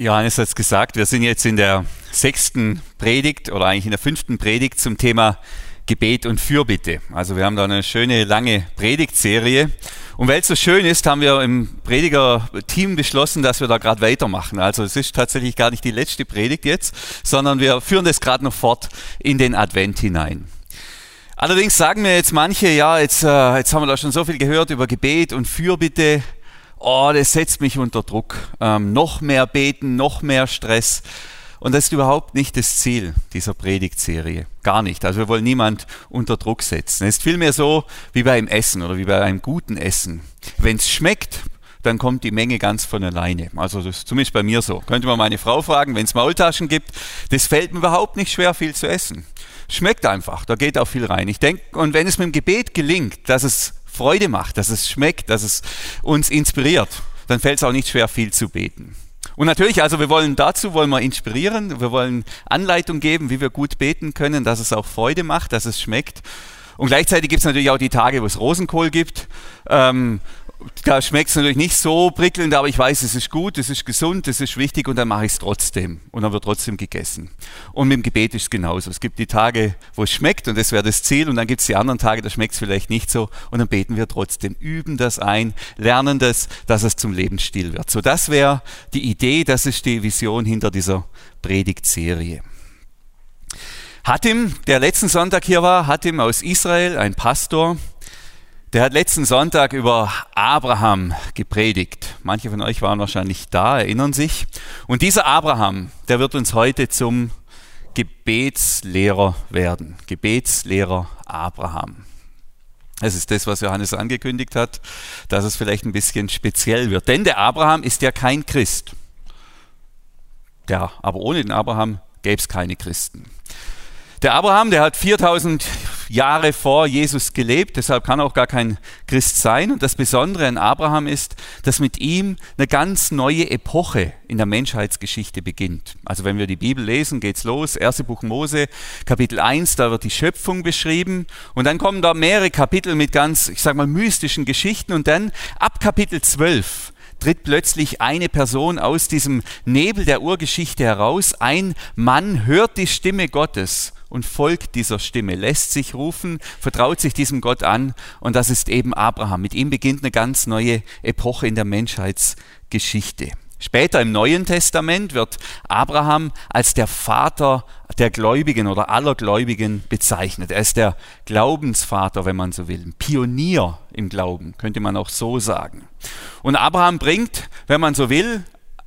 Johannes hat es gesagt, wir sind jetzt in der sechsten Predigt oder eigentlich in der fünften Predigt zum Thema Gebet und Fürbitte. Also wir haben da eine schöne lange Predigtserie. Und weil es so schön ist, haben wir im Prediger-Team beschlossen, dass wir da gerade weitermachen. Also es ist tatsächlich gar nicht die letzte Predigt jetzt, sondern wir führen das gerade noch fort in den Advent hinein. Allerdings sagen mir jetzt manche, ja, jetzt, äh, jetzt haben wir da schon so viel gehört über Gebet und Fürbitte oh, das setzt mich unter Druck. Ähm, noch mehr beten, noch mehr Stress. Und das ist überhaupt nicht das Ziel dieser Predigtserie. Gar nicht. Also wir wollen niemand unter Druck setzen. Es ist vielmehr so wie beim Essen oder wie bei einem guten Essen. Wenn es schmeckt, dann kommt die Menge ganz von alleine. Also das ist zumindest bei mir so. Könnte man meine Frau fragen, wenn es Maultaschen gibt, das fällt mir überhaupt nicht schwer, viel zu essen. Schmeckt einfach, da geht auch viel rein. Ich denke, und wenn es mit dem Gebet gelingt, dass es Freude macht, dass es schmeckt, dass es uns inspiriert, dann fällt es auch nicht schwer, viel zu beten. Und natürlich, also wir wollen dazu, wollen wir inspirieren, wir wollen Anleitung geben, wie wir gut beten können, dass es auch Freude macht, dass es schmeckt. Und gleichzeitig gibt es natürlich auch die Tage, wo es Rosenkohl gibt. Ähm, da schmeckt es natürlich nicht so prickelnd, aber ich weiß, es ist gut, es ist gesund, es ist wichtig und dann mache ich es trotzdem. Und dann wird trotzdem gegessen. Und mit dem Gebet ist es genauso. Es gibt die Tage, wo es schmeckt und das wäre das Ziel. Und dann gibt es die anderen Tage, da schmeckt es vielleicht nicht so. Und dann beten wir trotzdem, üben das ein, lernen das, dass es zum Lebensstil wird. So, das wäre die Idee, das ist die Vision hinter dieser Predigtserie. Hatim, der letzten Sonntag hier war, Hatim aus Israel, ein Pastor, der hat letzten Sonntag über Abraham gepredigt. Manche von euch waren wahrscheinlich da, erinnern sich. Und dieser Abraham, der wird uns heute zum Gebetslehrer werden. Gebetslehrer Abraham. Das ist das, was Johannes angekündigt hat, dass es vielleicht ein bisschen speziell wird. Denn der Abraham ist ja kein Christ. Ja, aber ohne den Abraham gäbe es keine Christen. Der Abraham, der hat 4000 Jahre vor Jesus gelebt, deshalb kann er auch gar kein Christ sein. Und das Besondere an Abraham ist, dass mit ihm eine ganz neue Epoche in der Menschheitsgeschichte beginnt. Also wenn wir die Bibel lesen, geht's los. Erste Buch Mose, Kapitel 1, da wird die Schöpfung beschrieben. Und dann kommen da mehrere Kapitel mit ganz, ich sag mal, mystischen Geschichten. Und dann ab Kapitel 12 tritt plötzlich eine Person aus diesem Nebel der Urgeschichte heraus. Ein Mann hört die Stimme Gottes und folgt dieser Stimme, lässt sich rufen, vertraut sich diesem Gott an und das ist eben Abraham. Mit ihm beginnt eine ganz neue Epoche in der Menschheitsgeschichte. Später im Neuen Testament wird Abraham als der Vater der Gläubigen oder aller Gläubigen bezeichnet. Er ist der Glaubensvater, wenn man so will, ein Pionier im Glauben, könnte man auch so sagen. Und Abraham bringt, wenn man so will,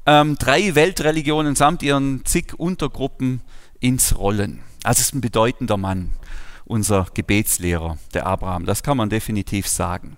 ähm, drei Weltreligionen samt ihren zig Untergruppen ins Rollen. Also es ist ein bedeutender Mann, unser Gebetslehrer, der Abraham. Das kann man definitiv sagen.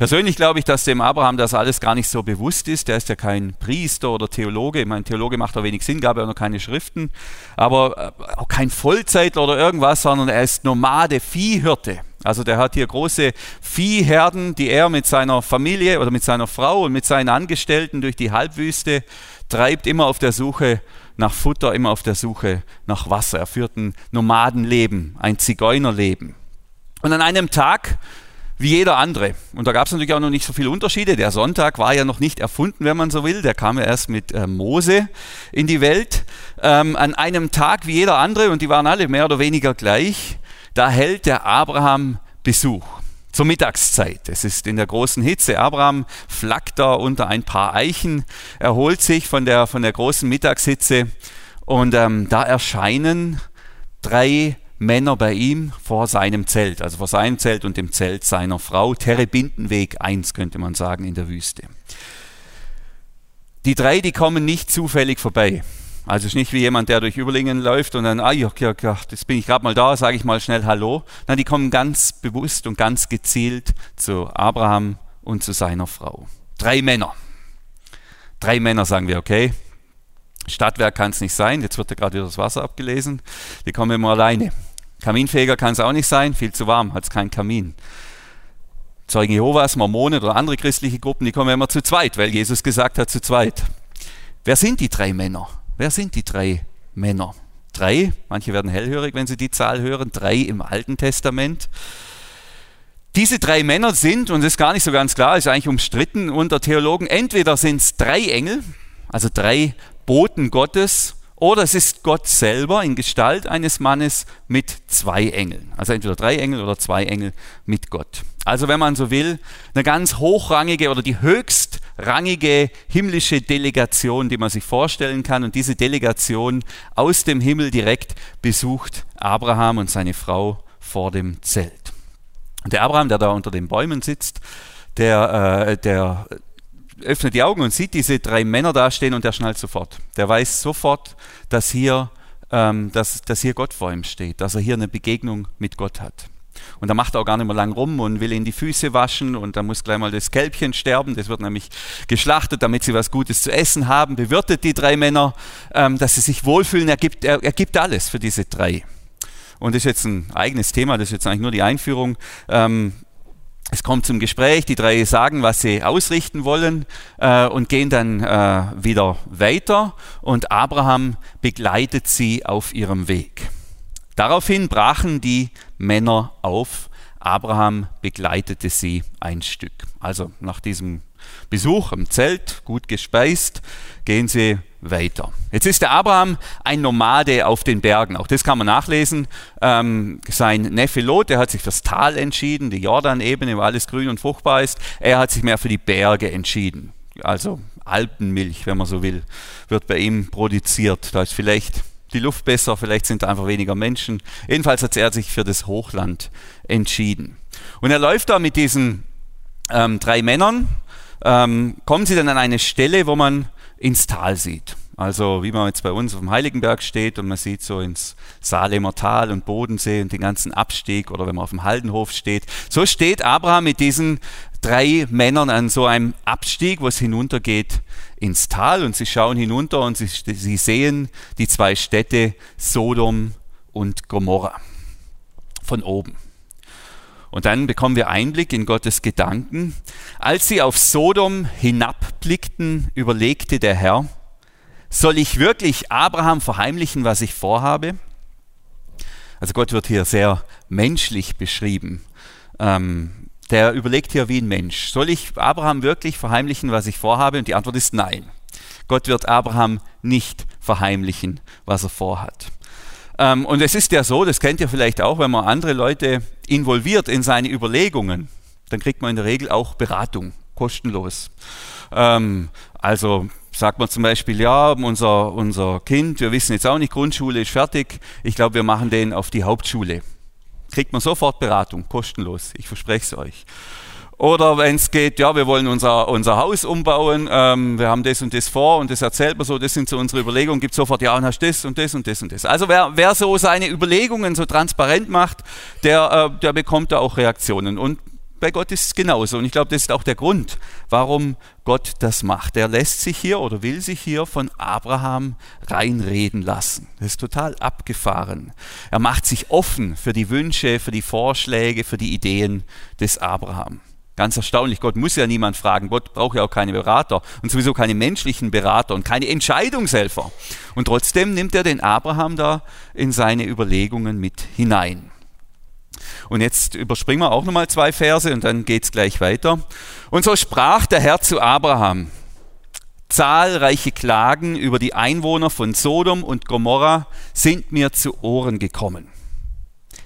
Persönlich glaube ich, dass dem Abraham das alles gar nicht so bewusst ist. Der ist ja kein Priester oder Theologe. Ich meine, Theologe macht da wenig Sinn, gab ja noch keine Schriften. Aber äh, auch kein Vollzeitler oder irgendwas, sondern er ist Nomade, Viehhirte. Also der hat hier große Viehherden, die er mit seiner Familie oder mit seiner Frau und mit seinen Angestellten durch die Halbwüste treibt, immer auf der Suche nach Futter, immer auf der Suche nach Wasser. Er führt ein Nomadenleben, ein Zigeunerleben. Und an einem Tag, wie jeder andere, und da gab es natürlich auch noch nicht so viele Unterschiede, der Sonntag war ja noch nicht erfunden, wenn man so will, der kam ja erst mit äh, Mose in die Welt. Ähm, an einem Tag wie jeder andere, und die waren alle mehr oder weniger gleich, da hält der Abraham Besuch zur Mittagszeit. Es ist in der großen Hitze. Abraham flackt da unter ein paar Eichen, erholt sich von der, von der großen Mittagshitze und ähm, da erscheinen drei Männer bei ihm vor seinem Zelt, also vor seinem Zelt und dem Zelt seiner Frau. Terebintenweg 1 könnte man sagen in der Wüste. Die drei, die kommen nicht zufällig vorbei. Also es ist nicht wie jemand, der durch Überlingen läuft und dann, ah ja, ja, ja das bin ich gerade mal da, sage ich mal schnell Hallo. Nein, die kommen ganz bewusst und ganz gezielt zu Abraham und zu seiner Frau. Drei Männer. Drei Männer sagen wir, okay, Stadtwerk kann es nicht sein, jetzt wird ja gerade wieder das Wasser abgelesen, die kommen immer alleine. Kaminfeger kann es auch nicht sein, viel zu warm, hat es keinen Kamin. Zeugen Jehovas, Mormonen oder andere christliche Gruppen, die kommen immer zu zweit, weil Jesus gesagt hat, zu zweit. Wer sind die drei Männer? Wer sind die drei Männer? Drei, manche werden hellhörig, wenn sie die Zahl hören, drei im Alten Testament. Diese drei Männer sind, und das ist gar nicht so ganz klar, ist eigentlich umstritten unter Theologen, entweder sind es drei Engel, also drei Boten Gottes oder es ist Gott selber in Gestalt eines Mannes mit zwei Engeln. Also entweder drei Engel oder zwei Engel mit Gott. Also wenn man so will, eine ganz hochrangige oder die höchstrangige himmlische Delegation, die man sich vorstellen kann. Und diese Delegation aus dem Himmel direkt besucht Abraham und seine Frau vor dem Zelt. Und der Abraham, der da unter den Bäumen sitzt, der, äh, der öffnet die Augen und sieht diese drei Männer dastehen und der schnallt sofort. Der weiß sofort, dass hier, ähm, dass, dass hier Gott vor ihm steht, dass er hier eine Begegnung mit Gott hat. Und da macht er auch gar nicht mehr lang rum und will ihn die Füße waschen und da muss gleich mal das Kälbchen sterben. Das wird nämlich geschlachtet, damit sie was Gutes zu essen haben. Bewirtet die drei Männer, ähm, dass sie sich wohlfühlen. Er gibt, er, er gibt alles für diese drei. Und das ist jetzt ein eigenes Thema, das ist jetzt eigentlich nur die Einführung. Ähm, es kommt zum Gespräch, die drei sagen, was sie ausrichten wollen äh, und gehen dann äh, wieder weiter und Abraham begleitet sie auf ihrem Weg. Daraufhin brachen die Männer auf. Abraham begleitete sie ein Stück. Also nach diesem Besuch im Zelt, gut gespeist, gehen sie weiter. Jetzt ist der Abraham ein Nomade auf den Bergen. Auch das kann man nachlesen. Ähm, sein Neffe Lot, der hat sich fürs Tal entschieden, die Jordanebene, wo alles grün und fruchtbar ist. Er hat sich mehr für die Berge entschieden. Also Alpenmilch, wenn man so will, wird bei ihm produziert. Da ist vielleicht die Luft besser, vielleicht sind da einfach weniger Menschen. Jedenfalls hat er sich für das Hochland entschieden. Und er läuft da mit diesen ähm, drei Männern. Ähm, kommen sie dann an eine Stelle, wo man ins Tal sieht. Also wie man jetzt bei uns auf dem Heiligenberg steht und man sieht so ins Salemer Tal und Bodensee und den ganzen Abstieg oder wenn man auf dem Haldenhof steht. So steht Abraham mit diesen drei Männern an so einem Abstieg, wo es hinuntergeht ins Tal und sie schauen hinunter und sie, sie sehen die zwei Städte Sodom und Gomorra von oben. Und dann bekommen wir Einblick in Gottes Gedanken. Als sie auf Sodom hinabblickten, überlegte der Herr, soll ich wirklich Abraham verheimlichen, was ich vorhabe? Also Gott wird hier sehr menschlich beschrieben. Ähm, der überlegt hier wie ein Mensch. Soll ich Abraham wirklich verheimlichen, was ich vorhabe? Und die Antwort ist nein. Gott wird Abraham nicht verheimlichen, was er vorhat. Ähm, und es ist ja so, das kennt ihr vielleicht auch, wenn man andere Leute involviert in seine Überlegungen, dann kriegt man in der Regel auch Beratung, kostenlos. Ähm, also sagt man zum Beispiel, ja, unser, unser Kind, wir wissen jetzt auch nicht, Grundschule ist fertig, ich glaube, wir machen den auf die Hauptschule. Kriegt man sofort Beratung, kostenlos, ich verspreche es euch. Oder wenn es geht, ja, wir wollen unser, unser Haus umbauen, ähm, wir haben das und das vor und das erzählt man so, das sind so unsere Überlegungen, gibt sofort, ja, und hast das und das und das und das. Also wer, wer so seine Überlegungen so transparent macht, der, äh, der bekommt da auch Reaktionen. Und bei Gott ist es genauso. Und ich glaube, das ist auch der Grund, warum Gott das macht. Er lässt sich hier oder will sich hier von Abraham reinreden lassen. Das ist total abgefahren. Er macht sich offen für die Wünsche, für die Vorschläge, für die Ideen des Abraham. Ganz erstaunlich, Gott muss ja niemand fragen, Gott braucht ja auch keine Berater und sowieso keine menschlichen Berater und keine Entscheidungshelfer. Und trotzdem nimmt er den Abraham da in seine Überlegungen mit hinein. Und jetzt überspringen wir auch nochmal zwei Verse und dann geht es gleich weiter. Und so sprach der Herr zu Abraham. Zahlreiche Klagen über die Einwohner von Sodom und Gomorra sind mir zu Ohren gekommen.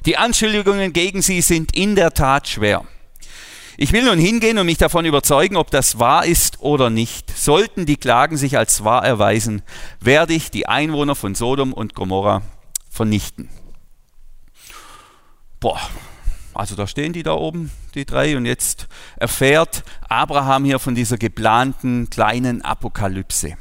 Die Anschuldigungen gegen sie sind in der Tat schwer. Ich will nun hingehen und mich davon überzeugen, ob das wahr ist oder nicht. Sollten die Klagen sich als wahr erweisen, werde ich die Einwohner von Sodom und Gomorra vernichten. Boah, also da stehen die da oben, die drei, und jetzt erfährt Abraham hier von dieser geplanten kleinen Apokalypse.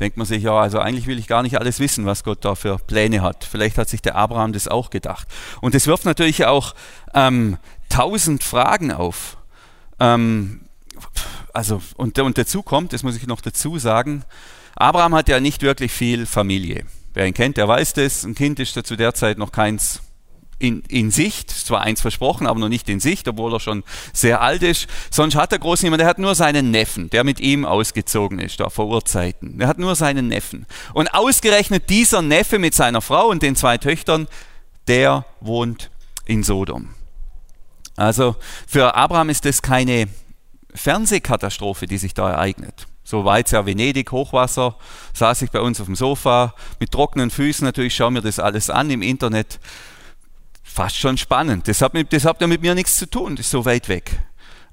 Denkt man sich, ja, also eigentlich will ich gar nicht alles wissen, was Gott da für Pläne hat. Vielleicht hat sich der Abraham das auch gedacht. Und es wirft natürlich auch ähm, tausend Fragen auf. Ähm, also, und, und dazu kommt, das muss ich noch dazu sagen, Abraham hat ja nicht wirklich viel Familie. Wer ihn kennt, der weiß das. Ein Kind ist ja zu der Zeit noch keins in, in Sicht, zwar eins versprochen, aber noch nicht in Sicht, obwohl er schon sehr alt ist. Sonst hat er groß niemand, er hat nur seinen Neffen, der mit ihm ausgezogen ist, da vor Urzeiten. Er hat nur seinen Neffen. Und ausgerechnet dieser Neffe mit seiner Frau und den zwei Töchtern, der wohnt in Sodom. Also für Abraham ist das keine Fernsehkatastrophe, die sich da ereignet, So war jetzt ja Venedig, Hochwasser, saß ich bei uns auf dem Sofa mit trockenen Füßen. Natürlich schaue mir das alles an im Internet. Fast schon spannend. Das hat, mit, das hat ja mit mir nichts zu tun, das ist so weit weg.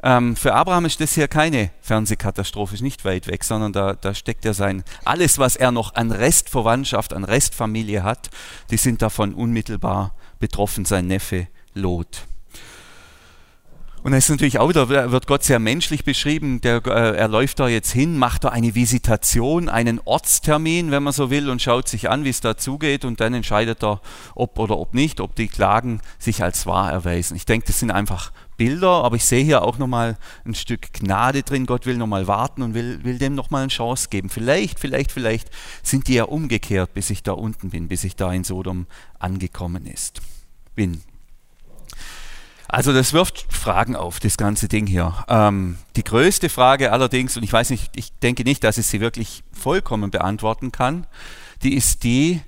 Ähm, für Abraham ist das hier keine Fernsehkatastrophe, ist nicht weit weg, sondern da, da steckt er sein, alles, was er noch an Restverwandtschaft, an Restfamilie hat, die sind davon unmittelbar betroffen, sein Neffe Lot. Und es ist natürlich auch wieder, wird Gott sehr menschlich beschrieben. Der, äh, er läuft da jetzt hin, macht da eine Visitation, einen Ortstermin, wenn man so will, und schaut sich an, wie es da zugeht. Und dann entscheidet er, ob oder ob nicht, ob die Klagen sich als wahr erweisen. Ich denke, das sind einfach Bilder, aber ich sehe hier auch nochmal ein Stück Gnade drin. Gott will nochmal warten und will, will dem nochmal eine Chance geben. Vielleicht, vielleicht, vielleicht sind die ja umgekehrt, bis ich da unten bin, bis ich da in Sodom angekommen ist, bin. Also das wirft Fragen auf, das ganze Ding hier. Ähm, die größte Frage allerdings, und ich weiß nicht, ich denke nicht, dass ich sie wirklich vollkommen beantworten kann, die ist die,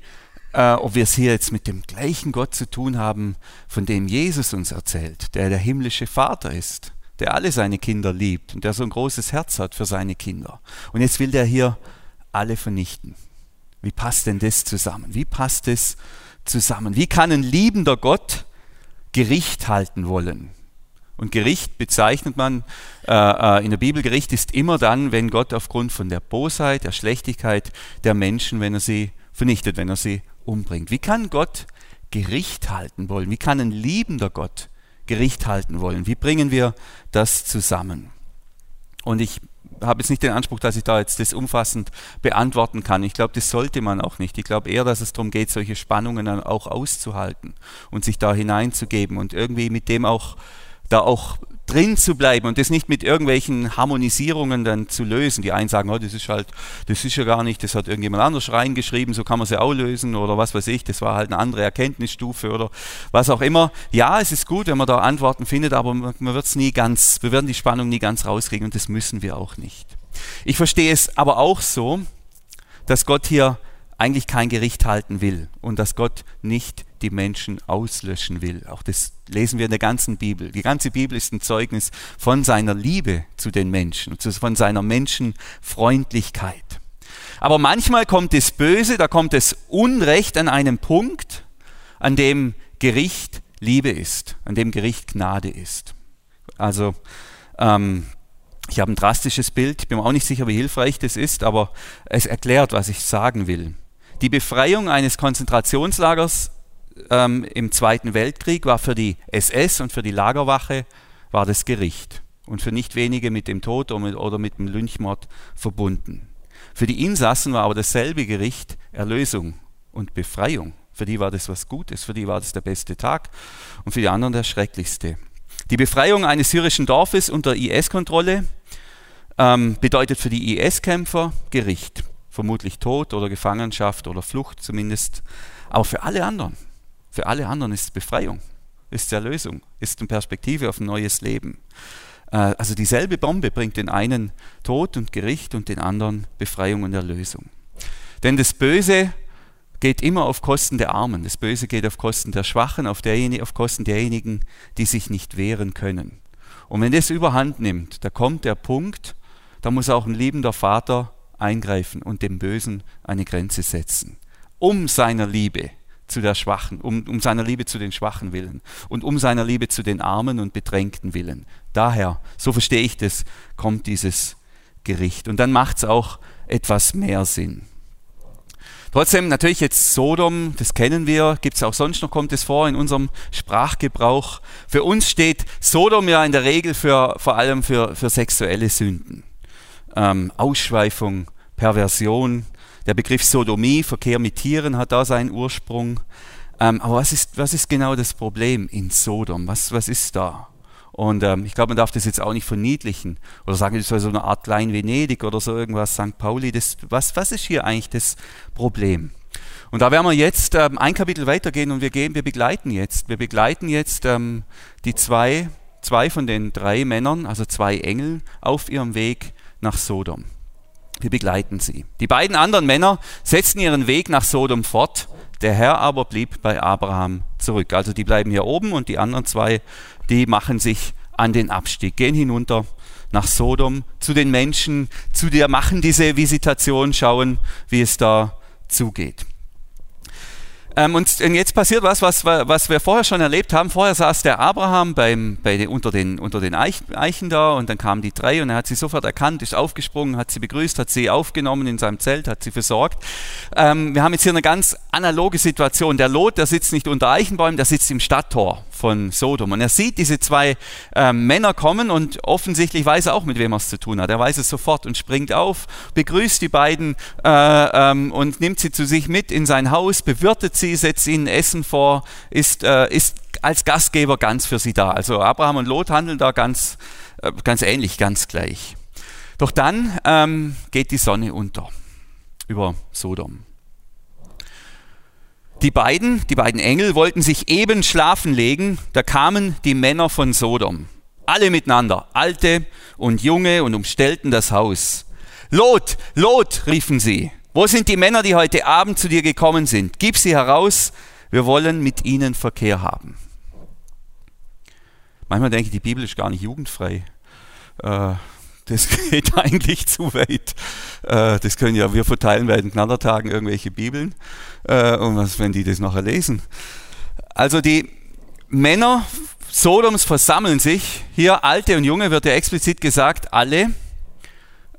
äh, ob wir es hier jetzt mit dem gleichen Gott zu tun haben, von dem Jesus uns erzählt, der der himmlische Vater ist, der alle seine Kinder liebt und der so ein großes Herz hat für seine Kinder. Und jetzt will der hier alle vernichten. Wie passt denn das zusammen? Wie passt es zusammen? Wie kann ein liebender Gott Gericht halten wollen. Und Gericht bezeichnet man äh, äh, in der Bibel, Gericht ist immer dann, wenn Gott aufgrund von der Bosheit, der Schlechtigkeit der Menschen, wenn er sie vernichtet, wenn er sie umbringt. Wie kann Gott Gericht halten wollen? Wie kann ein liebender Gott Gericht halten wollen? Wie bringen wir das zusammen? Und ich habe jetzt nicht den Anspruch, dass ich da jetzt das umfassend beantworten kann. Ich glaube, das sollte man auch nicht. Ich glaube eher, dass es darum geht, solche Spannungen dann auch auszuhalten und sich da hineinzugeben und irgendwie mit dem auch da auch drin zu bleiben und das nicht mit irgendwelchen Harmonisierungen dann zu lösen. Die einen sagen, oh, das ist halt, das ist ja gar nicht, das hat irgendjemand anders reingeschrieben, so kann man sie auch lösen oder was weiß ich, das war halt eine andere Erkenntnisstufe oder was auch immer. Ja, es ist gut, wenn man da Antworten findet, aber man wird es nie ganz, wir werden die Spannung nie ganz rauskriegen und das müssen wir auch nicht. Ich verstehe es aber auch so, dass Gott hier eigentlich kein Gericht halten will und dass Gott nicht die Menschen auslöschen will. Auch das lesen wir in der ganzen Bibel. Die ganze Bibel ist ein Zeugnis von seiner Liebe zu den Menschen, von seiner Menschenfreundlichkeit. Aber manchmal kommt das Böse, da kommt das Unrecht an einem Punkt, an dem Gericht Liebe ist, an dem Gericht Gnade ist. Also ähm, ich habe ein drastisches Bild, ich bin mir auch nicht sicher, wie hilfreich das ist, aber es erklärt, was ich sagen will. Die Befreiung eines Konzentrationslagers ähm, im Zweiten Weltkrieg war für die SS und für die Lagerwache war das Gericht und für nicht wenige mit dem Tod oder mit dem Lynchmord verbunden. Für die Insassen war aber dasselbe Gericht Erlösung und Befreiung. Für die war das was Gutes, für die war das der beste Tag und für die anderen der schrecklichste. Die Befreiung eines syrischen Dorfes unter IS-Kontrolle ähm, bedeutet für die IS-Kämpfer Gericht, vermutlich Tod oder Gefangenschaft oder Flucht zumindest, aber für alle anderen für alle anderen ist Befreiung, ist Erlösung, ist eine Perspektive auf ein neues Leben. Äh, also dieselbe Bombe bringt den einen Tod und Gericht und den anderen Befreiung und Erlösung. Denn das Böse geht immer auf Kosten der Armen. Das Böse geht auf Kosten der Schwachen, auf, derjenigen, auf Kosten derjenigen, die sich nicht wehren können. Und wenn das überhand nimmt, da kommt der Punkt, da muss auch ein liebender Vater eingreifen und dem Bösen eine Grenze setzen. Um seiner Liebe zu der Schwachen, um, um seiner Liebe zu den Schwachen willen und um seiner Liebe zu den Armen und Bedrängten willen. Daher, so verstehe ich das, kommt dieses Gericht. Und dann macht es auch etwas mehr Sinn. Trotzdem natürlich jetzt Sodom, das kennen wir, gibt es auch sonst noch, kommt es vor in unserem Sprachgebrauch. Für uns steht Sodom ja in der Regel für, vor allem für, für sexuelle Sünden. Ähm, Ausschweifung, Perversion, der Begriff Sodomie, Verkehr mit Tieren, hat da seinen Ursprung. Ähm, aber was ist, was ist genau das Problem in Sodom? Was, was ist da? Und ähm, ich glaube, man darf das jetzt auch nicht verniedlichen oder sagen, das war so eine Art Klein Venedig oder so irgendwas, St. Pauli. Das, was, was ist hier eigentlich das Problem? Und da werden wir jetzt ähm, ein Kapitel weitergehen und wir gehen, wir begleiten jetzt, wir begleiten jetzt ähm, die zwei, zwei von den drei Männern, also zwei Engel, auf ihrem Weg nach Sodom. Wir begleiten sie. Die beiden anderen Männer setzten ihren Weg nach Sodom fort, der Herr aber blieb bei Abraham zurück. Also die bleiben hier oben und die anderen zwei, die machen sich an den Abstieg, gehen hinunter nach Sodom, zu den Menschen, zu dir, machen diese Visitation, schauen, wie es da zugeht. Ähm, und, jetzt passiert was, was, was wir vorher schon erlebt haben. Vorher saß der Abraham beim, bei unter, den, unter den Eichen da und dann kamen die drei und er hat sie sofort erkannt, ist aufgesprungen, hat sie begrüßt, hat sie aufgenommen in seinem Zelt, hat sie versorgt. Ähm, wir haben jetzt hier eine ganz analoge Situation. Der Lot, der sitzt nicht unter Eichenbäumen, der sitzt im Stadttor von Sodom. Und er sieht diese zwei ähm, Männer kommen und offensichtlich weiß er auch, mit wem er es zu tun hat. Er weiß es sofort und springt auf, begrüßt die beiden äh, ähm, und nimmt sie zu sich mit in sein Haus, bewirtet sie, setzt ihnen Essen vor, ist, äh, ist als Gastgeber ganz für sie da. Also Abraham und Lot handeln da ganz, äh, ganz ähnlich, ganz gleich. Doch dann ähm, geht die Sonne unter über Sodom. Die beiden, die beiden Engel wollten sich eben schlafen legen, da kamen die Männer von Sodom. Alle miteinander, alte und junge, und umstellten das Haus. Lot, Lot, riefen sie. Wo sind die Männer, die heute Abend zu dir gekommen sind? Gib sie heraus, wir wollen mit ihnen Verkehr haben. Manchmal denke ich, die Bibel ist gar nicht jugendfrei. Äh, das geht eigentlich zu weit. Äh, das können ja wir verteilen bei den Knallertagen irgendwelche Bibeln. Äh, und was, wenn die das nachher lesen? Also die Männer Sodoms versammeln sich, hier alte und junge wird ja explizit gesagt, alle,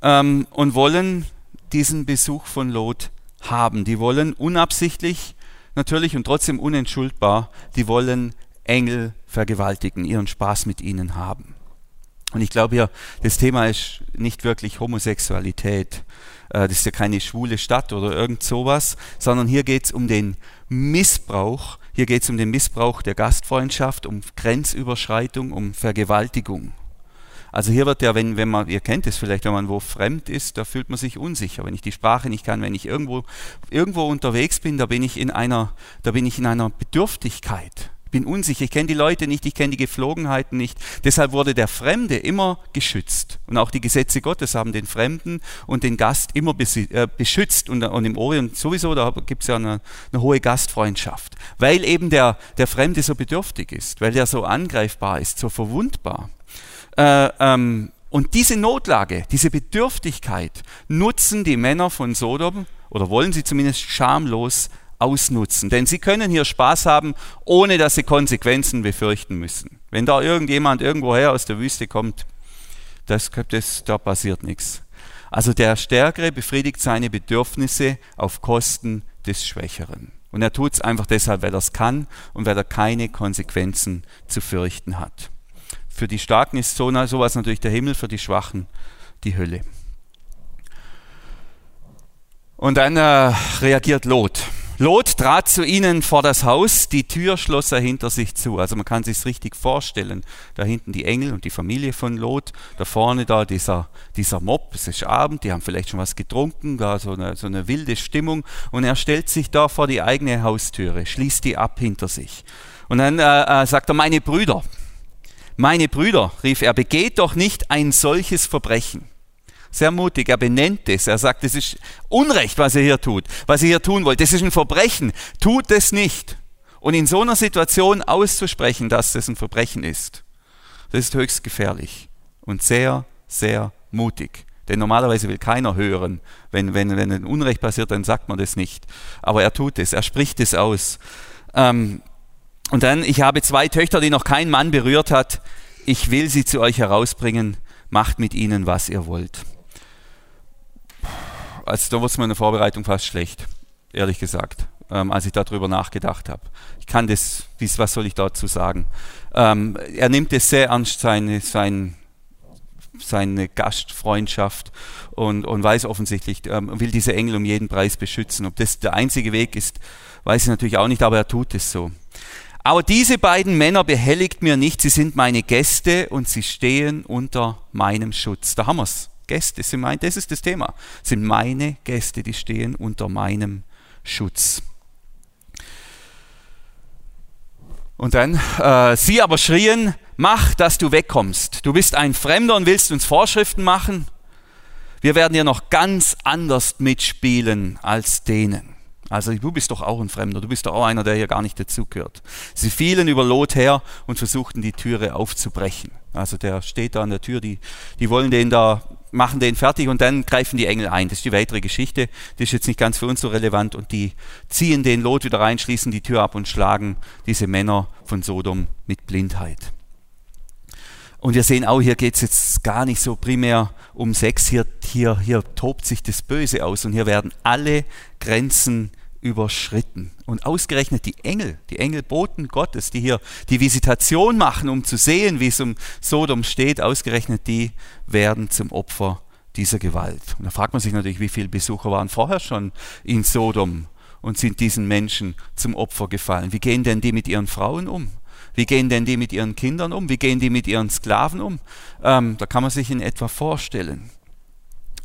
ähm, und wollen diesen Besuch von Lot haben. Die wollen unabsichtlich natürlich und trotzdem unentschuldbar, die wollen Engel vergewaltigen, ihren Spaß mit ihnen haben. Und ich glaube ja, das Thema ist nicht wirklich Homosexualität. Äh, das ist ja keine schwule Stadt oder irgend sowas, sondern hier geht es um den Missbrauch. Hier geht es um den Missbrauch der Gastfreundschaft, um Grenzüberschreitung, um Vergewaltigung. Also hier wird ja, wenn, wenn man, ihr kennt es vielleicht, wenn man wo fremd ist, da fühlt man sich unsicher. Wenn ich die Sprache nicht kann, wenn ich irgendwo, irgendwo unterwegs bin, da bin ich in einer, da bin ich in einer Bedürftigkeit. Ich bin unsicher, ich kenne die Leute nicht, ich kenne die Geflogenheiten nicht. Deshalb wurde der Fremde immer geschützt. Und auch die Gesetze Gottes haben den Fremden und den Gast immer äh, beschützt. Und, und im Orient sowieso, da gibt es ja eine, eine, hohe Gastfreundschaft. Weil eben der, der Fremde so bedürftig ist, weil der so angreifbar ist, so verwundbar. Äh, ähm, und diese Notlage, diese Bedürftigkeit nutzen die Männer von Sodom oder wollen sie zumindest schamlos ausnutzen. Denn sie können hier Spaß haben, ohne dass sie Konsequenzen befürchten müssen. Wenn da irgendjemand irgendwoher aus der Wüste kommt, das, das, da passiert nichts. Also der Stärkere befriedigt seine Bedürfnisse auf Kosten des Schwächeren. Und er tut es einfach deshalb, weil er es kann und weil er keine Konsequenzen zu fürchten hat. Für die Starken ist so, sowas natürlich der Himmel, für die Schwachen die Hölle. Und dann äh, reagiert Lot. Lot trat zu ihnen vor das Haus, die Tür schloss er hinter sich zu. Also man kann sich richtig vorstellen. Da hinten die Engel und die Familie von Lot, da vorne da dieser, dieser Mob, es ist Abend, die haben vielleicht schon was getrunken, da so eine, so eine wilde Stimmung. Und er stellt sich da vor die eigene Haustüre, schließt die ab hinter sich. Und dann äh, äh sagt er, meine Brüder, meine Brüder, rief er, begeht doch nicht ein solches Verbrechen sehr mutig. Er benennt es. Er sagt, es ist Unrecht, was ihr hier tut, was ihr hier tun wollt. Das ist ein Verbrechen. Tut es nicht. Und in so einer Situation auszusprechen, dass das ein Verbrechen ist, das ist höchst gefährlich und sehr, sehr mutig. Denn normalerweise will keiner hören. Wenn, wenn, wenn ein Unrecht passiert, dann sagt man das nicht. Aber er tut es, er spricht es aus. Ähm, und dann, ich habe zwei Töchter, die noch kein Mann berührt hat. Ich will sie zu euch herausbringen. Macht mit ihnen, was ihr wollt also da wurde es meine Vorbereitung fast schlecht, ehrlich gesagt, ähm, als ich darüber nachgedacht habe. Ich kann das, was soll ich dazu sagen? Ähm, er nimmt es sehr ernst, seine, sein, seine Gastfreundschaft und, und weiß offensichtlich, ähm, will diese Engel um jeden Preis beschützen. Ob das der einzige Weg ist, weiß ich natürlich auch nicht, aber er tut es so. Aber diese beiden Männer behelligt mir nicht, sie sind meine Gäste und sie stehen unter meinem Schutz. Da haben wir es. Gäste sind mein, das ist das Thema, sind meine Gäste, die stehen unter meinem Schutz. Und dann, äh, sie aber schrien, mach, dass du wegkommst. Du bist ein Fremder und willst uns Vorschriften machen. Wir werden ja noch ganz anders mitspielen als denen. Also du bist doch auch ein Fremder, du bist doch auch einer, der hier gar nicht dazugehört. Sie fielen über Lot her und versuchten die Türe aufzubrechen. Also der steht da an der Tür, die, die wollen den da, machen den fertig und dann greifen die Engel ein. Das ist die weitere Geschichte, die ist jetzt nicht ganz für uns so relevant und die ziehen den Lot wieder rein, schließen die Tür ab und schlagen diese Männer von Sodom mit Blindheit. Und wir sehen auch, hier geht es jetzt gar nicht so primär um Sex, hier, hier, hier tobt sich das Böse aus und hier werden alle Grenzen überschritten. Und ausgerechnet die Engel, die Engelboten Gottes, die hier die Visitation machen, um zu sehen, wie es um Sodom steht, ausgerechnet die werden zum Opfer dieser Gewalt. Und da fragt man sich natürlich, wie viele Besucher waren vorher schon in Sodom und sind diesen Menschen zum Opfer gefallen. Wie gehen denn die mit ihren Frauen um? Wie gehen denn die mit ihren Kindern um? Wie gehen die mit ihren Sklaven um? Ähm, da kann man sich in etwa vorstellen.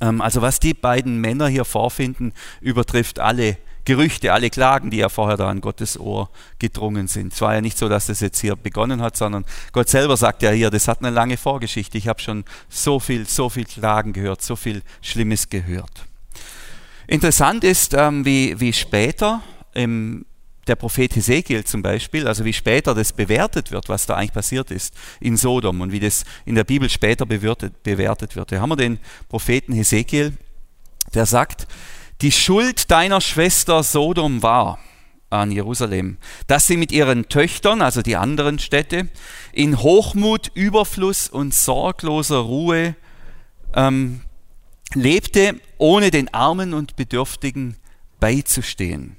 Ähm, also was die beiden Männer hier vorfinden, übertrifft alle Gerüchte, alle Klagen, die ja vorher da an Gottes Ohr gedrungen sind. Es war ja nicht so, dass das jetzt hier begonnen hat, sondern Gott selber sagt ja hier, das hat eine lange Vorgeschichte. Ich habe schon so viel, so viel Klagen gehört, so viel Schlimmes gehört. Interessant ist, ähm, wie, wie später im der Prophet Hesekiel zum Beispiel, also wie später das bewertet wird, was da eigentlich passiert ist in Sodom und wie das in der Bibel später bewertet, bewertet wird. Hier haben wir den Propheten Hesekiel, der sagt, die Schuld deiner Schwester Sodom war an Jerusalem, dass sie mit ihren Töchtern, also die anderen Städte, in Hochmut, Überfluss und sorgloser Ruhe ähm, lebte, ohne den Armen und Bedürftigen beizustehen.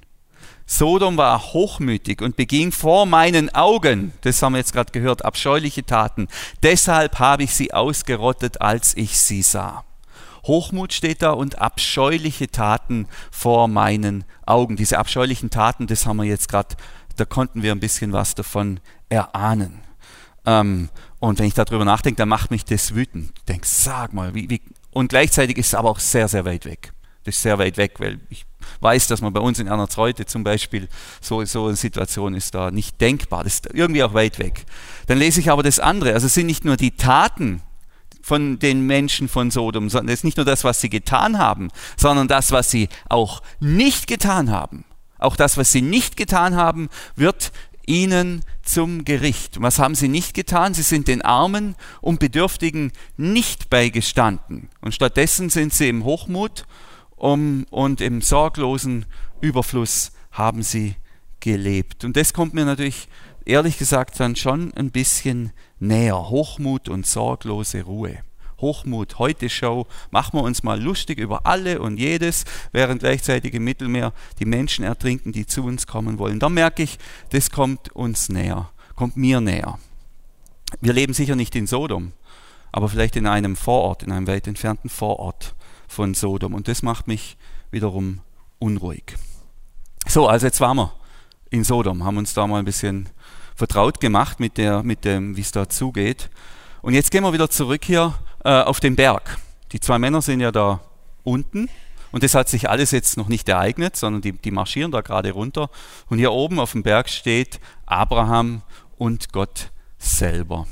Sodom war hochmütig und beging vor meinen Augen, das haben wir jetzt gerade gehört, abscheuliche Taten. Deshalb habe ich sie ausgerottet, als ich sie sah. Hochmut steht da und abscheuliche Taten vor meinen Augen. Diese abscheulichen Taten, das haben wir jetzt gerade, da konnten wir ein bisschen was davon erahnen. Ähm, und wenn ich darüber nachdenke, dann macht mich das wütend. Ich denke, sag mal, wie, wie, und gleichzeitig ist es aber auch sehr, sehr weit weg. Das ist sehr weit weg, weil ich weiß, dass man bei uns in Ernerzreute zum Beispiel so, so eine Situation ist da nicht denkbar. Das ist irgendwie auch weit weg. Dann lese ich aber das andere. Also es sind nicht nur die Taten von den Menschen von Sodom, sondern es ist nicht nur das, was sie getan haben, sondern das, was sie auch nicht getan haben. Auch das, was sie nicht getan haben, wird ihnen zum Gericht. Was haben sie nicht getan? Sie sind den Armen und Bedürftigen nicht beigestanden. Und stattdessen sind sie im Hochmut um, und im sorglosen Überfluss haben sie gelebt. Und das kommt mir natürlich ehrlich gesagt dann schon ein bisschen näher. Hochmut und sorglose Ruhe. Hochmut, heute Show, machen wir uns mal lustig über alle und jedes, während gleichzeitig im Mittelmeer die Menschen ertrinken, die zu uns kommen wollen. Da merke ich, das kommt uns näher, kommt mir näher. Wir leben sicher nicht in Sodom, aber vielleicht in einem Vorort, in einem weit entfernten Vorort von Sodom. Und das macht mich wiederum unruhig. So, also jetzt waren wir in Sodom, haben uns da mal ein bisschen vertraut gemacht mit, der, mit dem, wie es da zugeht. Und jetzt gehen wir wieder zurück hier äh, auf den Berg. Die zwei Männer sind ja da unten und das hat sich alles jetzt noch nicht ereignet, sondern die, die marschieren da gerade runter. Und hier oben auf dem Berg steht Abraham und Gott selber.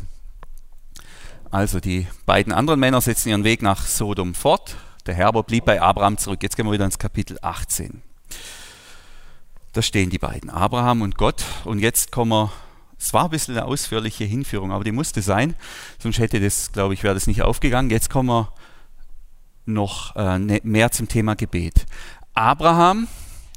Also die beiden anderen Männer setzen ihren Weg nach Sodom fort, der Herr aber blieb bei Abraham zurück. Jetzt gehen wir wieder ins Kapitel 18. Da stehen die beiden, Abraham und Gott. Und jetzt kommen wir, es war ein bisschen eine ausführliche Hinführung, aber die musste sein, sonst hätte das, glaube ich, wäre das nicht aufgegangen. Jetzt kommen wir noch äh, ne, mehr zum Thema Gebet. Abraham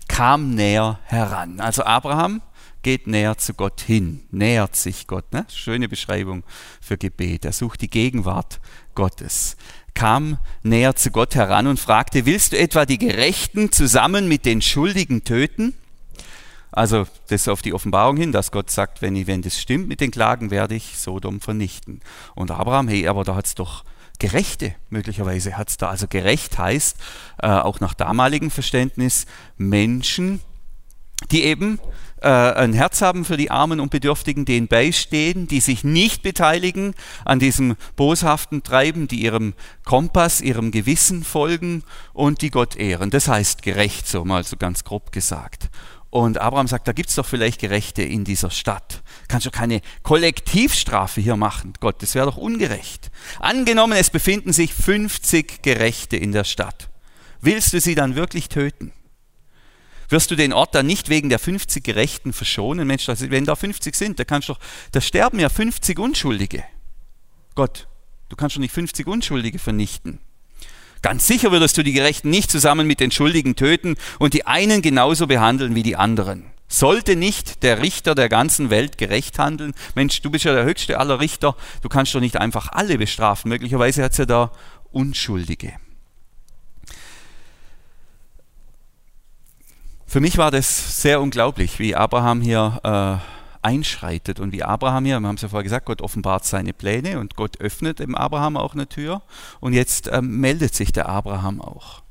kam näher heran. Also Abraham geht näher zu Gott hin, nähert sich Gott. Ne? Schöne Beschreibung für Gebet. Er sucht die Gegenwart Gottes kam näher zu Gott heran und fragte, willst du etwa die Gerechten zusammen mit den Schuldigen töten? Also das auf die Offenbarung hin, dass Gott sagt, wenn, ich, wenn das stimmt mit den Klagen, werde ich Sodom vernichten. Und Abraham, hey, aber da hat es doch Gerechte, möglicherweise hat es da. Also gerecht heißt, äh, auch nach damaligem Verständnis, Menschen, die eben äh, ein Herz haben für die Armen und Bedürftigen, denen beistehen, die sich nicht beteiligen an diesem boshaften Treiben, die ihrem Kompass, ihrem Gewissen folgen und die Gott ehren. Das heißt gerecht, so mal so ganz grob gesagt. Und Abraham sagt, da gibt es doch vielleicht Gerechte in dieser Stadt. Kannst du keine Kollektivstrafe hier machen, Gott, das wäre doch ungerecht. Angenommen, es befinden sich 50 Gerechte in der Stadt. Willst du sie dann wirklich töten? Wirst du den Ort dann nicht wegen der 50 Gerechten verschonen? Mensch, wenn da 50 sind, da kannst doch, da sterben ja 50 Unschuldige. Gott, du kannst doch nicht 50 Unschuldige vernichten. Ganz sicher würdest du die Gerechten nicht zusammen mit den Schuldigen töten und die einen genauso behandeln wie die anderen. Sollte nicht der Richter der ganzen Welt gerecht handeln? Mensch, du bist ja der höchste aller Richter, du kannst doch nicht einfach alle bestrafen. Möglicherweise hat es ja da Unschuldige. Für mich war das sehr unglaublich, wie Abraham hier äh, einschreitet und wie Abraham hier, wir haben es ja vorher gesagt, Gott offenbart seine Pläne und Gott öffnet dem Abraham auch eine Tür und jetzt äh, meldet sich der Abraham auch.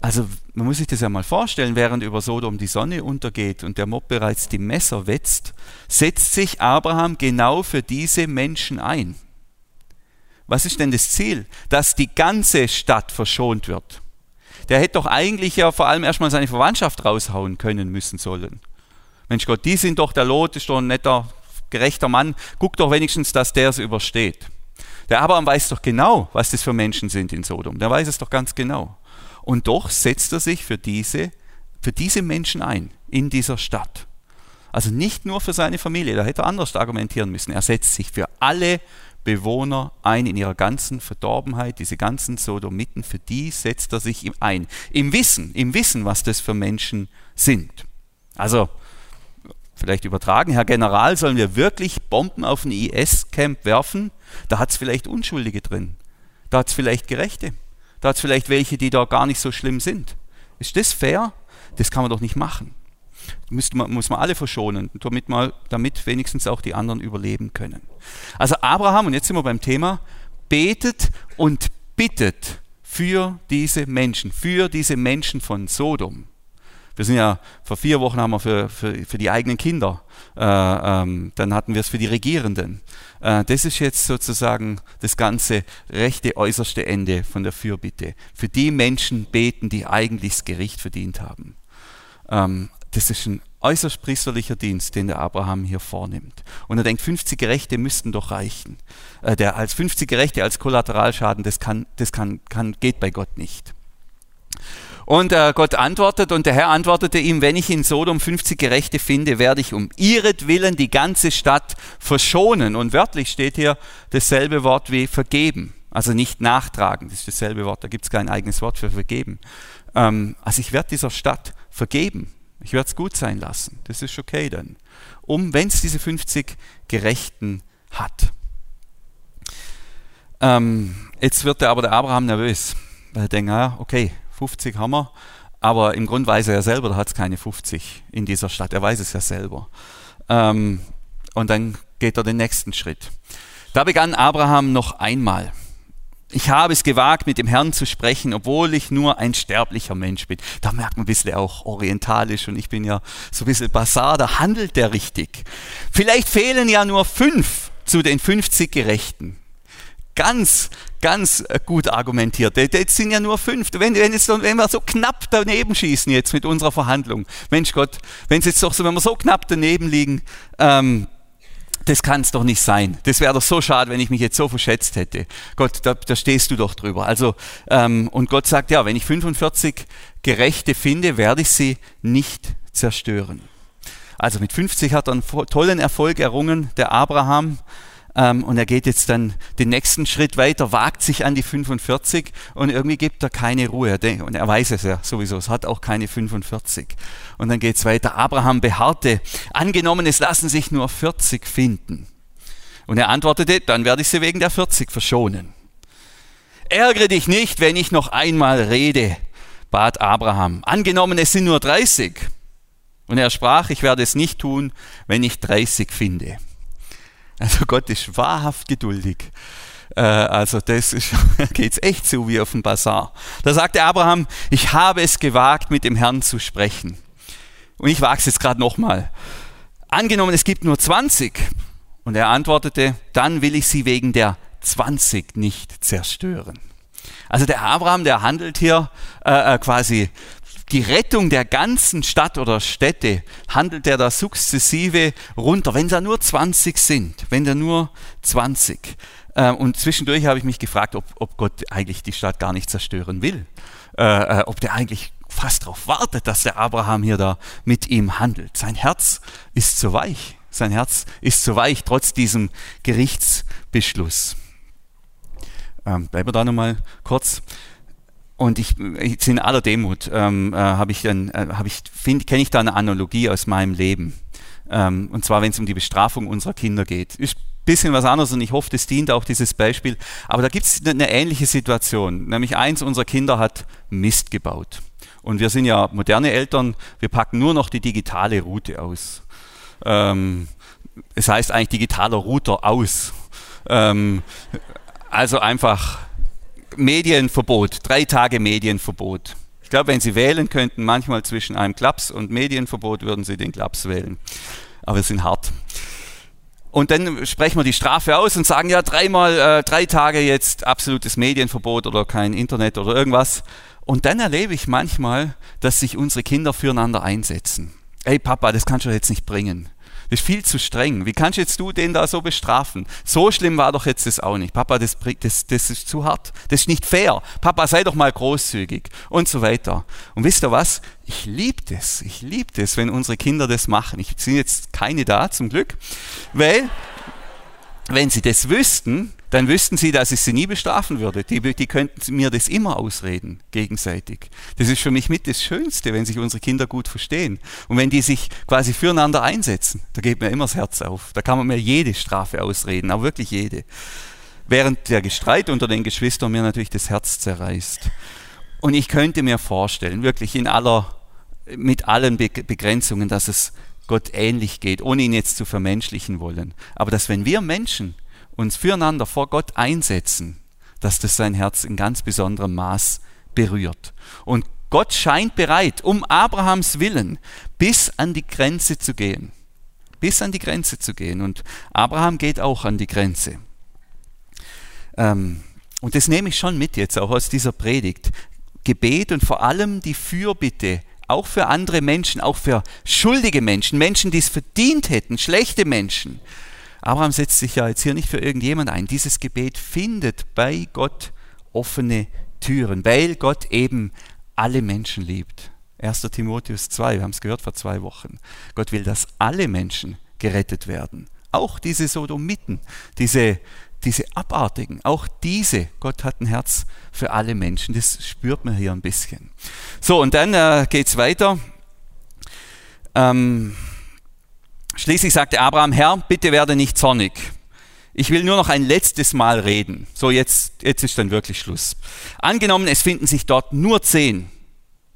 Also man muss sich das ja mal vorstellen, während über Sodom die Sonne untergeht und der Mob bereits die Messer wetzt, setzt sich Abraham genau für diese Menschen ein. Was ist denn das Ziel? Dass die ganze Stadt verschont wird der hätte doch eigentlich ja vor allem erstmal seine Verwandtschaft raushauen können müssen sollen. Mensch Gott, die sind doch, der Lot ist doch ein netter, gerechter Mann, guck doch wenigstens, dass der es übersteht. Der Abraham weiß doch genau, was das für Menschen sind in Sodom. Der weiß es doch ganz genau. Und doch setzt er sich für diese, für diese Menschen ein in dieser Stadt. Also nicht nur für seine Familie, da hätte er anders argumentieren müssen. Er setzt sich für alle Bewohner ein in ihrer ganzen Verdorbenheit, diese ganzen Sodomiten, für die setzt er sich ein. Im Wissen, im Wissen, was das für Menschen sind. Also, vielleicht übertragen, Herr General, sollen wir wirklich Bomben auf ein IS-Camp werfen? Da hat es vielleicht Unschuldige drin. Da hat es vielleicht Gerechte. Da hat es vielleicht welche, die da gar nicht so schlimm sind. Ist das fair? Das kann man doch nicht machen. Man, muss man alle verschonen, damit, mal, damit wenigstens auch die anderen überleben können. Also Abraham, und jetzt sind wir beim Thema, betet und bittet für diese Menschen, für diese Menschen von Sodom. Wir sind ja, vor vier Wochen haben wir für, für, für die eigenen Kinder, äh, ähm, dann hatten wir es für die Regierenden. Äh, das ist jetzt sozusagen das ganze rechte äußerste Ende von der Fürbitte. Für die Menschen beten, die eigentlich das Gericht verdient haben. Ähm, das ist ein äußerst priesterlicher Dienst, den der Abraham hier vornimmt. Und er denkt, 50 Gerechte müssten doch reichen. Äh, der als 50 Gerechte als Kollateralschaden, das, kann, das kann, kann, geht bei Gott nicht. Und äh, Gott antwortet und der Herr antwortete ihm, wenn ich in Sodom 50 Gerechte finde, werde ich um ihretwillen die ganze Stadt verschonen. Und wörtlich steht hier dasselbe Wort wie vergeben. Also nicht nachtragen, das ist dasselbe Wort, da gibt es kein eigenes Wort für vergeben. Ähm, also ich werde dieser Stadt vergeben. Ich werde es gut sein lassen. Das ist okay dann. Um, wenn es diese 50 Gerechten hat. Ähm, jetzt wird aber der Abraham nervös, weil er denkt, ah, okay, 50 haben wir, aber im Grunde weiß er ja selber, da hat es keine 50 in dieser Stadt. Er weiß es ja selber. Ähm, und dann geht er den nächsten Schritt. Da begann Abraham noch einmal. Ich habe es gewagt, mit dem Herrn zu sprechen, obwohl ich nur ein sterblicher Mensch bin. Da merkt man ein bisschen auch orientalisch und ich bin ja so ein bisschen Basar, da handelt der richtig. Vielleicht fehlen ja nur fünf zu den 50 Gerechten. Ganz, ganz äh, gut argumentiert. Jetzt sind ja nur fünf. Wenn, wenn, jetzt, wenn wir so knapp daneben schießen jetzt mit unserer Verhandlung, Mensch Gott, wenn es jetzt doch so, wenn wir so knapp daneben liegen, ähm, das kann es doch nicht sein. Das wäre doch so schade, wenn ich mich jetzt so verschätzt hätte. Gott, da, da stehst du doch drüber. Also, ähm, und Gott sagt, ja, wenn ich 45 Gerechte finde, werde ich sie nicht zerstören. Also mit 50 hat er einen tollen Erfolg errungen, der Abraham. Ähm, und er geht jetzt dann den nächsten Schritt weiter, wagt sich an die 45 und irgendwie gibt er keine Ruhe. Und er weiß es ja sowieso, es hat auch keine 45. Und dann geht es weiter. Abraham beharrte, angenommen, es lassen sich nur 40 finden. Und er antwortete, dann werde ich sie wegen der 40 verschonen. Ärgere dich nicht, wenn ich noch einmal rede, bat Abraham. Angenommen, es sind nur 30. Und er sprach, ich werde es nicht tun, wenn ich 30 finde. Also Gott ist wahrhaft geduldig. Äh, also das geht es echt so wie auf dem Bazar. Da sagte Abraham, ich habe es gewagt, mit dem Herrn zu sprechen. Und ich wage es jetzt gerade nochmal. Angenommen, es gibt nur 20. Und er antwortete, dann will ich sie wegen der 20 nicht zerstören. Also der Abraham, der handelt hier äh, äh quasi die Rettung der ganzen Stadt oder Städte handelt er da sukzessive runter, wenn da nur 20 sind, wenn da nur 20. Ähm, und zwischendurch habe ich mich gefragt, ob, ob Gott eigentlich die Stadt gar nicht zerstören will, äh, äh, ob der eigentlich fast darauf wartet, dass der Abraham hier da mit ihm handelt. Sein Herz ist zu weich. Sein Herz ist zu weich, trotz diesem Gerichtsbeschluss. Ähm, bleiben wir da nochmal kurz. Und ich, in aller Demut ähm, äh, habe ich dann, äh, habe ich, kenne ich da eine Analogie aus meinem Leben. Ähm, und zwar, wenn es um die Bestrafung unserer Kinder geht. Ist bisschen was anderes und ich hoffe, das dient auch dieses Beispiel. Aber da gibt es eine ähnliche Situation. Nämlich eins unserer Kinder hat Mist gebaut. Und wir sind ja moderne Eltern, wir packen nur noch die digitale Route aus. Ähm, es heißt eigentlich digitaler Router aus. Ähm, also einfach Medienverbot, drei Tage Medienverbot. Ich glaube, wenn Sie wählen könnten, manchmal zwischen einem Klaps und Medienverbot, würden Sie den Klaps wählen. Aber wir sind hart. Und dann sprechen wir die Strafe aus und sagen, ja, dreimal, äh, drei Tage jetzt absolutes Medienverbot oder kein Internet oder irgendwas. Und dann erlebe ich manchmal, dass sich unsere Kinder füreinander einsetzen. Ey Papa, das kannst du jetzt nicht bringen. Das ist viel zu streng. Wie kannst jetzt du den da so bestrafen? So schlimm war doch jetzt das auch nicht. Papa, das, das, das ist zu hart. Das ist nicht fair. Papa, sei doch mal großzügig und so weiter. Und wisst ihr was? Ich liebe das. Ich liebe das, wenn unsere Kinder das machen. Ich sind jetzt keine da, zum Glück. Weil, wenn sie das wüssten, dann wüssten sie, dass ich sie nie bestrafen würde. Die, die könnten mir das immer ausreden, gegenseitig. Das ist für mich mit das Schönste, wenn sich unsere Kinder gut verstehen. Und wenn die sich quasi füreinander einsetzen, da geht mir immer das Herz auf. Da kann man mir jede Strafe ausreden, aber wirklich jede. Während der Gestreit unter den Geschwistern mir natürlich das Herz zerreißt. Und ich könnte mir vorstellen, wirklich in aller, mit allen Begrenzungen, dass es Gott ähnlich geht, ohne ihn jetzt zu vermenschlichen wollen. Aber dass wenn wir Menschen uns füreinander vor Gott einsetzen, dass das sein Herz in ganz besonderem Maß berührt. Und Gott scheint bereit, um Abrahams Willen bis an die Grenze zu gehen. Bis an die Grenze zu gehen. Und Abraham geht auch an die Grenze. Ähm, und das nehme ich schon mit jetzt, auch aus dieser Predigt. Gebet und vor allem die Fürbitte, auch für andere Menschen, auch für schuldige Menschen, Menschen, die es verdient hätten, schlechte Menschen, Abraham setzt sich ja jetzt hier nicht für irgendjemand ein. Dieses Gebet findet bei Gott offene Türen, weil Gott eben alle Menschen liebt. 1. Timotheus 2, wir haben es gehört vor zwei Wochen. Gott will, dass alle Menschen gerettet werden. Auch diese Sodomiten, diese, diese Abartigen, auch diese. Gott hat ein Herz für alle Menschen. Das spürt man hier ein bisschen. So, und dann äh, geht es weiter. Ähm, Schließlich sagte Abraham, Herr, bitte werde nicht zornig. Ich will nur noch ein letztes Mal reden. So, jetzt, jetzt ist dann wirklich Schluss. Angenommen, es finden sich dort nur zehn.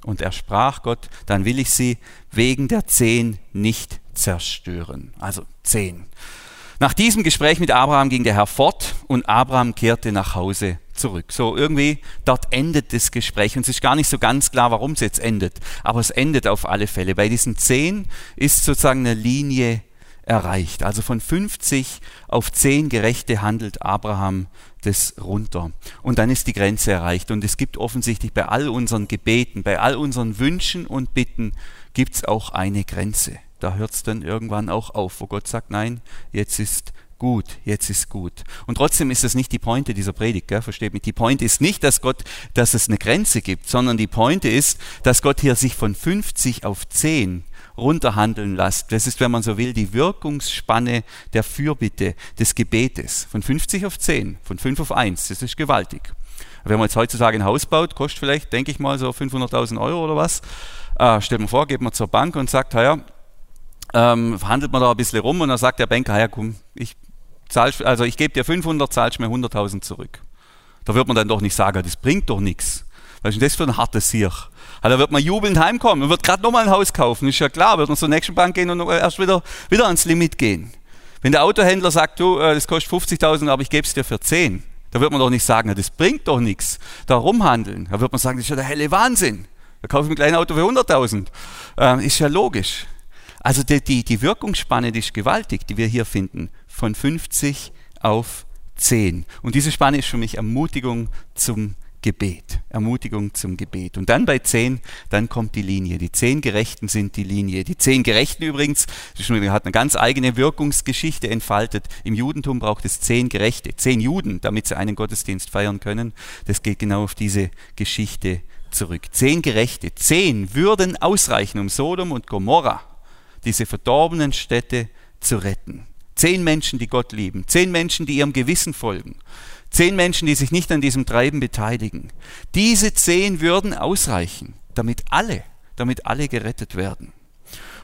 Und er sprach Gott, dann will ich sie wegen der zehn nicht zerstören. Also zehn. Nach diesem Gespräch mit Abraham ging der Herr fort und Abraham kehrte nach Hause zurück. So irgendwie, dort endet das Gespräch und es ist gar nicht so ganz klar, warum es jetzt endet. Aber es endet auf alle Fälle. Bei diesen zehn ist sozusagen eine Linie erreicht. Also von 50 auf 10 Gerechte handelt Abraham das runter. Und dann ist die Grenze erreicht. Und es gibt offensichtlich bei all unseren Gebeten, bei all unseren Wünschen und Bitten, gibt es auch eine Grenze da hört es dann irgendwann auch auf, wo Gott sagt, nein, jetzt ist gut, jetzt ist gut. Und trotzdem ist das nicht die Pointe dieser Predigt, gell? versteht mich. Die Pointe ist nicht, dass Gott, dass es eine Grenze gibt, sondern die Pointe ist, dass Gott hier sich von 50 auf 10 runterhandeln lässt. Das ist, wenn man so will, die Wirkungsspanne der Fürbitte, des Gebetes. Von 50 auf 10, von 5 auf 1. Das ist gewaltig. Wenn man jetzt heutzutage ein Haus baut, kostet vielleicht, denke ich mal, so 500.000 Euro oder was. Äh, stellt man vor, geht man zur Bank und sagt, ja, ähm, verhandelt man da ein bisschen rum und dann sagt der Banker, ja komm, ich, zahl, also ich gebe dir 500, zahlst mir 100.000 zurück. Da wird man dann doch nicht sagen, das bringt doch nichts. Was ist denn das für ein hartes Sieg? Also da wird man jubelnd heimkommen und wird gerade nochmal ein Haus kaufen. Ist ja klar, wird man zur nächsten Bank gehen und erst wieder, wieder ans Limit gehen. Wenn der Autohändler sagt, du, äh, das kostet 50.000, aber ich gebe es dir für 10, da wird man doch nicht sagen, das bringt doch nichts, da rumhandeln. Da wird man sagen, das ist ja der helle Wahnsinn. Da kaufe ich ein kleines Auto für 100.000. Ähm, ist ja logisch. Also die, die, die Wirkungsspanne die ist gewaltig, die wir hier finden, von 50 auf 10. Und diese Spanne ist für mich Ermutigung zum Gebet. Ermutigung zum Gebet. Und dann bei 10, dann kommt die Linie. Die 10 Gerechten sind die Linie. Die 10 Gerechten übrigens, hat eine ganz eigene Wirkungsgeschichte entfaltet. Im Judentum braucht es 10 Gerechte, 10 Juden, damit sie einen Gottesdienst feiern können. Das geht genau auf diese Geschichte zurück. Zehn Gerechte. Zehn würden ausreichen, um Sodom und Gomorra, diese verdorbenen Städte, zu retten. Zehn Menschen, die Gott lieben. Zehn Menschen, die ihrem Gewissen folgen. Zehn Menschen, die sich nicht an diesem Treiben beteiligen. Diese zehn würden ausreichen, damit alle, damit alle gerettet werden.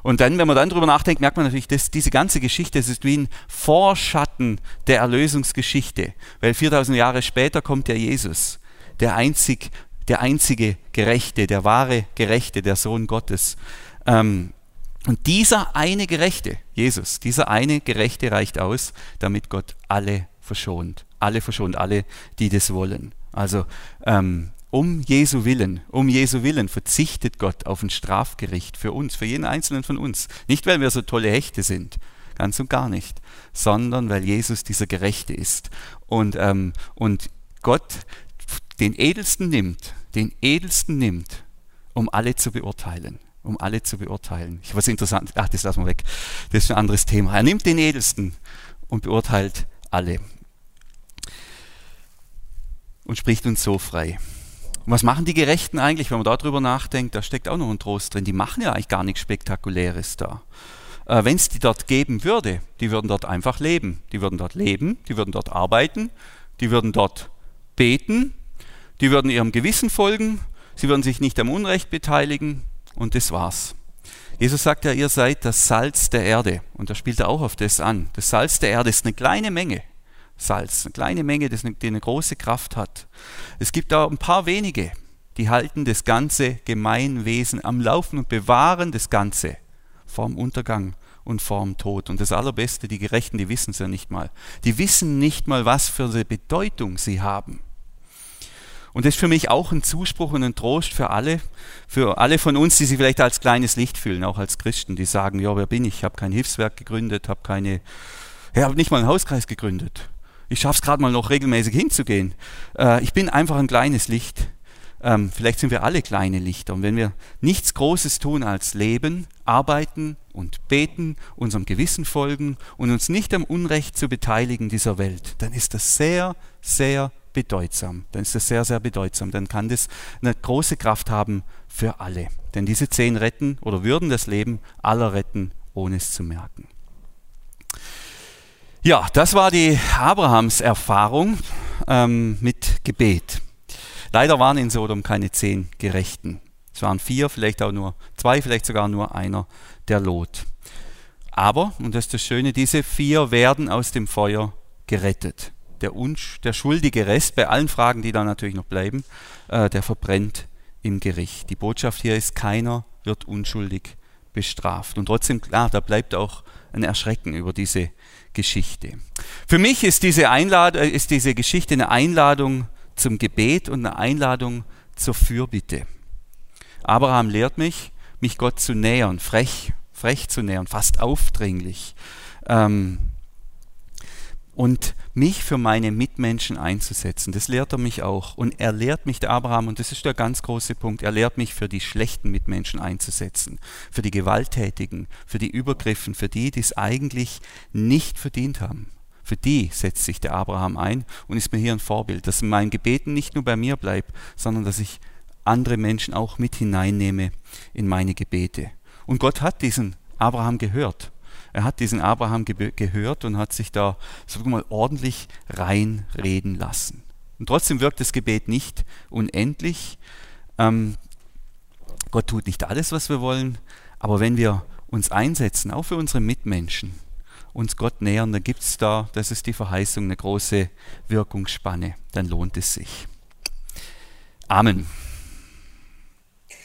Und dann, wenn man dann drüber nachdenkt, merkt man natürlich, dass diese ganze Geschichte, es ist wie ein Vorschatten der Erlösungsgeschichte. Weil 4000 Jahre später kommt der Jesus, der einzig, der einzige Gerechte, der wahre Gerechte, der Sohn Gottes. Ähm, und dieser eine Gerechte, Jesus, dieser eine Gerechte reicht aus, damit Gott alle verschont. Alle verschont, alle, die das wollen. Also ähm, um Jesu Willen, um Jesu Willen verzichtet Gott auf ein Strafgericht für uns, für jeden einzelnen von uns. Nicht, weil wir so tolle Hechte sind, ganz und gar nicht, sondern weil Jesus dieser Gerechte ist. Und, ähm, und Gott den Edelsten nimmt, den Edelsten nimmt, um alle zu beurteilen. Um alle zu beurteilen. Ich was interessant, ach, das lassen wir weg. Das ist ein anderes Thema. Er nimmt den Edelsten und beurteilt alle. Und spricht uns so frei. Und was machen die Gerechten eigentlich, wenn man darüber nachdenkt? Da steckt auch noch ein Trost drin. Die machen ja eigentlich gar nichts Spektakuläres da. Äh, wenn es die dort geben würde, die würden dort einfach leben. Die würden dort leben, die würden dort arbeiten, die würden dort beten, die würden ihrem Gewissen folgen, sie würden sich nicht am Unrecht beteiligen und das war's. Jesus sagt ja, ihr seid das Salz der Erde und da spielt er auch auf das an. Das Salz der Erde ist eine kleine Menge. Salz, eine kleine Menge, die eine große Kraft hat. Es gibt da ein paar wenige, die halten das ganze Gemeinwesen am Laufen und bewahren das Ganze vorm Untergang und vorm Tod. Und das Allerbeste, die Gerechten, die wissen es ja nicht mal. Die wissen nicht mal, was für eine Bedeutung sie haben. Und das ist für mich auch ein Zuspruch und ein Trost für alle, für alle von uns, die sich vielleicht als kleines Licht fühlen, auch als Christen, die sagen, ja, wer bin ich? Ich habe kein Hilfswerk gegründet, habe keine, ich habe nicht mal einen Hauskreis gegründet. Ich schaffe es gerade mal noch regelmäßig hinzugehen. Äh, ich bin einfach ein kleines Licht. Ähm, vielleicht sind wir alle kleine Lichter. Und wenn wir nichts Großes tun als leben, arbeiten und beten, unserem Gewissen folgen und uns nicht am Unrecht zu beteiligen dieser Welt, dann ist das sehr, sehr bedeutsam. Dann ist das sehr, sehr bedeutsam. Dann kann das eine große Kraft haben für alle. Denn diese zehn retten oder würden das Leben aller retten, ohne es zu merken. Ja, das war die Abrahams Erfahrung ähm, mit Gebet. Leider waren in Sodom keine zehn Gerechten. Es waren vier, vielleicht auch nur zwei, vielleicht sogar nur einer, der Lot. Aber, und das ist das Schöne, diese vier werden aus dem Feuer gerettet. Der, der schuldige Rest, bei allen Fragen, die da natürlich noch bleiben, äh, der verbrennt im Gericht. Die Botschaft hier ist, keiner wird unschuldig bestraft. Und trotzdem, klar, da bleibt auch ein Erschrecken über diese Geschichte. Für mich ist diese, Einladung, äh, ist diese Geschichte eine Einladung zum Gebet und eine Einladung zur Fürbitte. Abraham lehrt mich, mich Gott zu nähern, frech, frech zu nähern, fast aufdringlich. Ähm, und mich für meine Mitmenschen einzusetzen. Das lehrt er mich auch. Und er lehrt mich, der Abraham, und das ist der ganz große Punkt, er lehrt mich für die schlechten Mitmenschen einzusetzen, für die Gewalttätigen, für die Übergriffen, für die, die es eigentlich nicht verdient haben. Für die setzt sich der Abraham ein und ist mir hier ein Vorbild, dass mein Gebeten nicht nur bei mir bleibt, sondern dass ich andere Menschen auch mit hineinnehme in meine Gebete. Und Gott hat diesen Abraham gehört er hat diesen Abraham ge gehört und hat sich da wir mal ordentlich reinreden lassen. Und trotzdem wirkt das Gebet nicht unendlich. Ähm, Gott tut nicht alles, was wir wollen, aber wenn wir uns einsetzen, auch für unsere Mitmenschen, uns Gott nähern, dann gibt es da, das ist die Verheißung, eine große Wirkungsspanne, dann lohnt es sich. Amen.